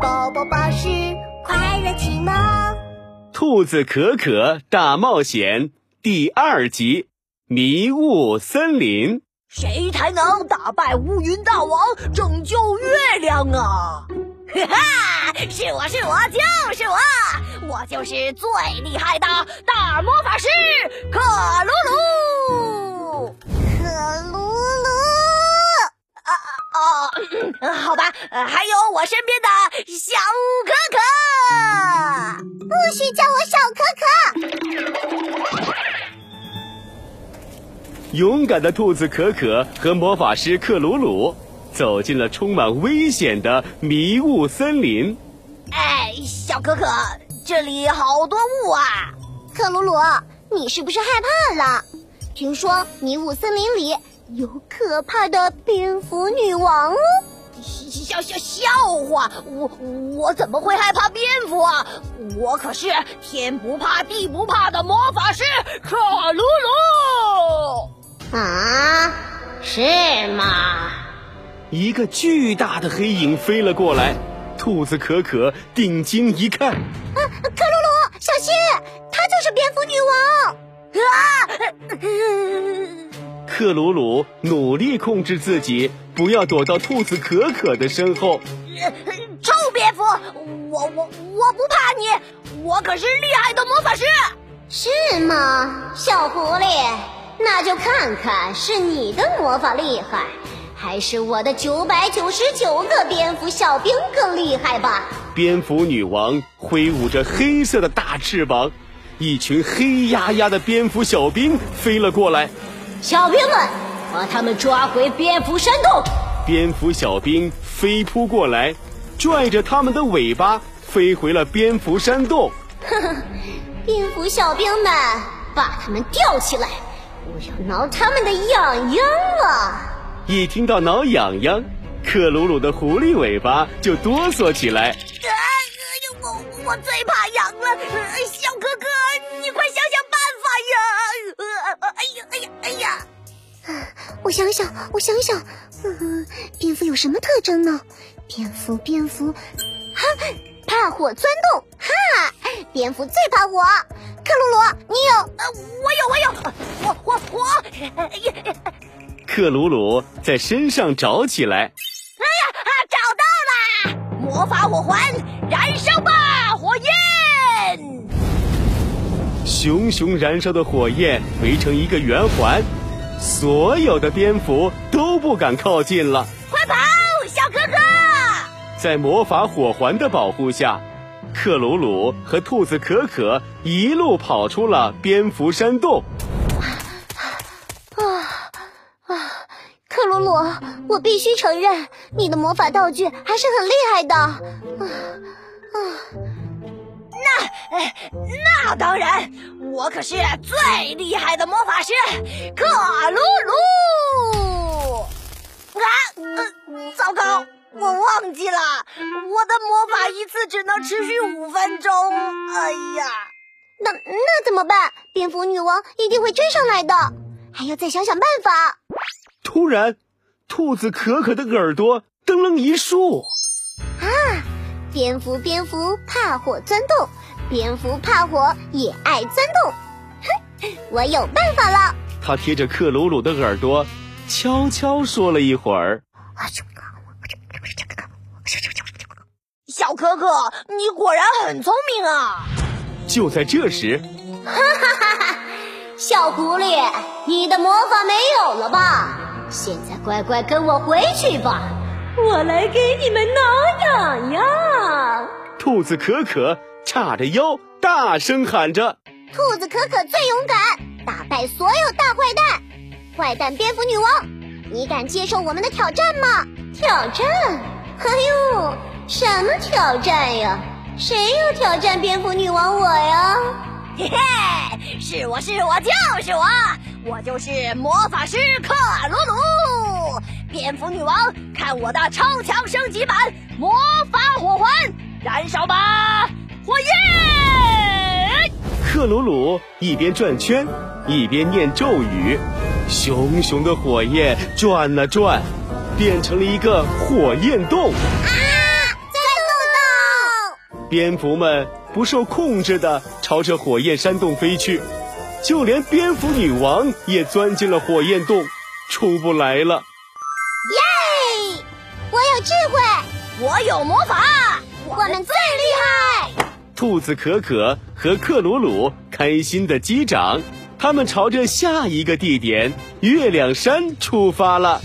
宝宝巴士快乐启蒙，《兔子可可大冒险》第二集：迷雾森林。谁才能打败乌云大王，拯救月亮啊？哈哈，是我是我就是我，我就是最厉害的大魔法师可鲁鲁。可鲁鲁，啊啊，好吧，还有勇敢的兔子可可和魔法师克鲁鲁走进了充满危险的迷雾森林。哎，小可可，这里好多雾啊！克鲁鲁，你是不是害怕了？听说迷雾森林里有可怕的蝙蝠女王哦！笑笑笑话，我我怎么会害怕蝙蝠啊？我可是天不怕地不怕的魔法师克鲁鲁。啊，是吗？一个巨大的黑影飞了过来，兔子可可定睛一看，啊，克鲁鲁，小心，她就是蝙蝠女王！啊！克鲁鲁努力控制自己，不要躲到兔子可可的身后。臭蝙蝠，我我我不怕你，我可是厉害的魔法师。是吗，小狐狸？那就看看是你的魔法厉害，还是我的九百九十九个蝙蝠小兵更厉害吧！蝙蝠女王挥舞着黑色的大翅膀，一群黑压压的蝙蝠小兵飞了过来。小兵们，把他们抓回蝙蝠山洞！蝙蝠小兵飞扑过来，拽着他们的尾巴飞回了蝙蝠山洞。呵呵，蝙蝠小兵们，把他们吊起来！我要挠他们的痒痒啊！一听到挠痒痒，克鲁鲁的狐狸尾巴就哆嗦起来。啊！我我最怕痒了，小哥哥，你快想想办法呀！哎呀哎呀哎呀！我想想，我想想，嗯，蝙蝠有什么特征呢？蝙蝠，蝙蝠，哈，怕火钻洞，哈，蝙蝠最怕火。克鲁鲁，你有？呃，我有，我有，我我我。克鲁鲁在身上找起来。哎呀，找到了！魔法火环，燃烧吧，火焰！熊熊燃烧的火焰围成一个圆环，所有的蝙蝠都不敢靠近了。快跑，小哥哥！在魔法火环的保护下。克鲁鲁和兔子可可一路跑出了蝙蝠山洞。啊啊！克鲁鲁，我必须承认，你的魔法道具还是很厉害的。啊啊！那那当然，我可是最厉害的魔法师克鲁鲁。啊！呃，糟糕。我忘记了，我的魔法一次只能持续五分钟。哎呀，那那怎么办？蝙蝠女王一定会追上来的，还要再想想办法。突然，兔子可可的耳朵噔楞一竖。啊！蝙蝠蝙蝠怕火钻洞，蝙蝠怕火也爱钻洞。哼，我有办法了。他贴着克鲁鲁的耳朵，悄悄说了一会儿。小可可，你果然很聪明啊！就在这时，哈哈哈哈！小狐狸，你的魔法没有了吧？现在乖乖跟我回去吧，我来给你们挠痒痒。兔子可可叉着腰，大声喊着：“兔子可可最勇敢，打败所有大坏蛋！坏蛋蝙蝠女王，你敢接受我们的挑战吗？挑战？哎呦！”什么挑战呀？谁要挑战蝙蝠女王我呀？嘿嘿，是我是我就是我，我就是魔法师克鲁鲁。蝙蝠女王，看我的超强升级版魔法火环，燃烧吧，火焰！克鲁鲁一边转圈，一边念咒语，熊熊的火焰转啊转，变成了一个火焰洞。啊！蝙蝠们不受控制的朝着火焰山洞飞去，就连蝙蝠女王也钻进了火焰洞，出不来了。耶！我有智慧，我有魔法，我们最厉害。兔子可可和克鲁鲁开心的击掌，他们朝着下一个地点——月亮山出发了。